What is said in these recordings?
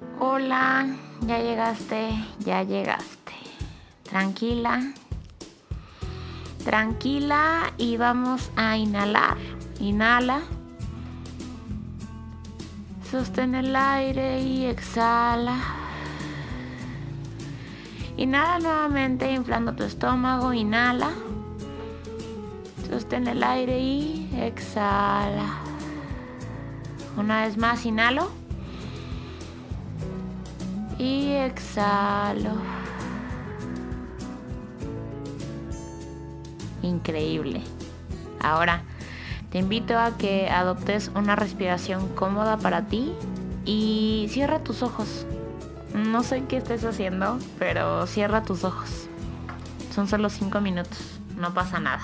Hola, ya llegaste, ya llegaste. Tranquila, tranquila y vamos a inhalar. Inhala. Sostén el aire y exhala. Inhala nuevamente inflando tu estómago. Inhala. Sostén el aire y exhala. Una vez más, inhalo. Y exhalo. Increíble. Ahora, te invito a que adoptes una respiración cómoda para ti y cierra tus ojos. No sé qué estés haciendo, pero cierra tus ojos. Son solo 5 minutos, no pasa nada.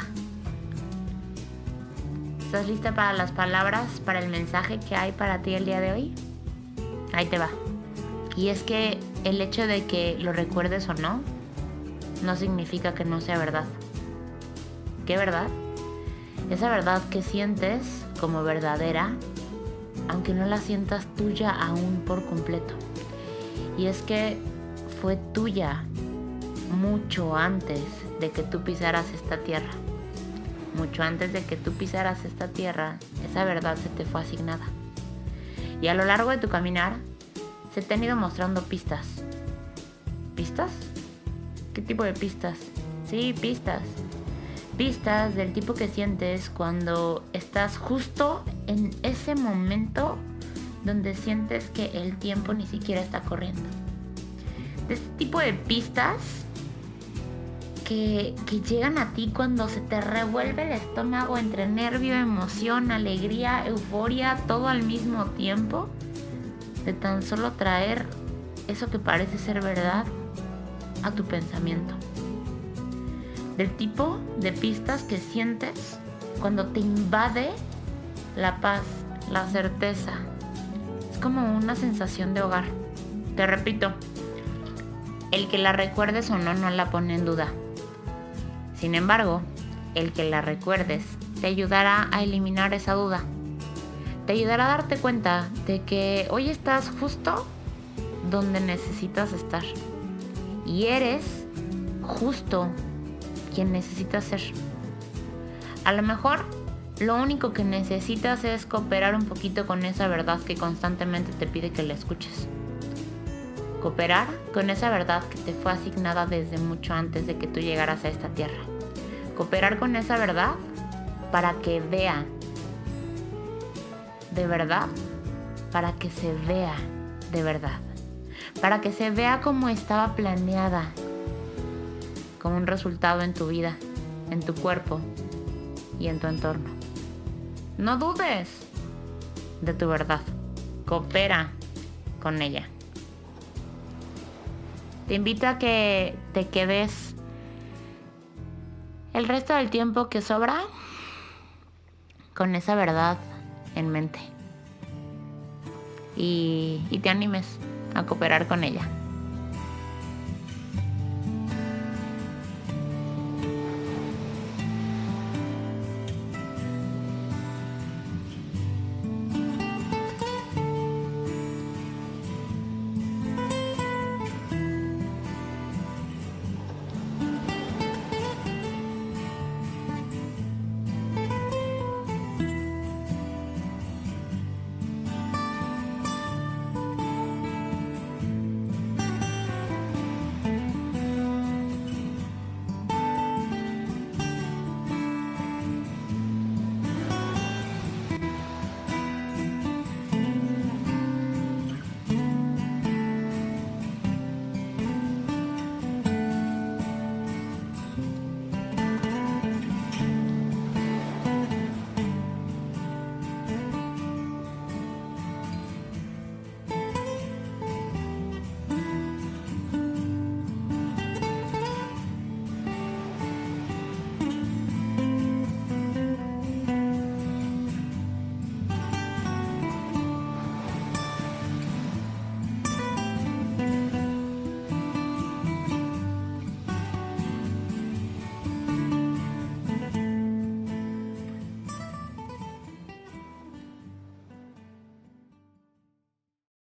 ¿Estás lista para las palabras, para el mensaje que hay para ti el día de hoy? Ahí te va. Y es que el hecho de que lo recuerdes o no, no significa que no sea verdad. ¿Qué verdad? Esa verdad que sientes como verdadera, aunque no la sientas tuya aún por completo. Y es que fue tuya mucho antes de que tú pisaras esta tierra mucho antes de que tú pisaras esta tierra, esa verdad se te fue asignada. Y a lo largo de tu caminar, se te han ido mostrando pistas. ¿Pistas? ¿Qué tipo de pistas? Sí, pistas. Pistas del tipo que sientes cuando estás justo en ese momento donde sientes que el tiempo ni siquiera está corriendo. De este tipo de pistas que, llegan a ti cuando se te revuelve el estómago entre nervio, emoción, alegría, euforia, todo al mismo tiempo, de tan solo traer eso que parece ser verdad a tu pensamiento. Del tipo de pistas que sientes cuando te invade la paz, la certeza. Es como una sensación de hogar. Te repito, el que la recuerdes o no no la pone en duda. Sin embargo, el que la recuerdes te ayudará a eliminar esa duda. Te ayudará a darte cuenta de que hoy estás justo donde necesitas estar. Y eres justo quien necesitas ser. A lo mejor lo único que necesitas es cooperar un poquito con esa verdad que constantemente te pide que la escuches. Cooperar con esa verdad que te fue asignada desde mucho antes de que tú llegaras a esta tierra. Cooperar con esa verdad para que vea, de verdad, para que se vea de verdad, para que se vea como estaba planeada, como un resultado en tu vida, en tu cuerpo y en tu entorno. No dudes de tu verdad, coopera con ella. Te invito a que te quedes el resto del tiempo que sobra con esa verdad en mente. Y, te animes a cooperar con ella.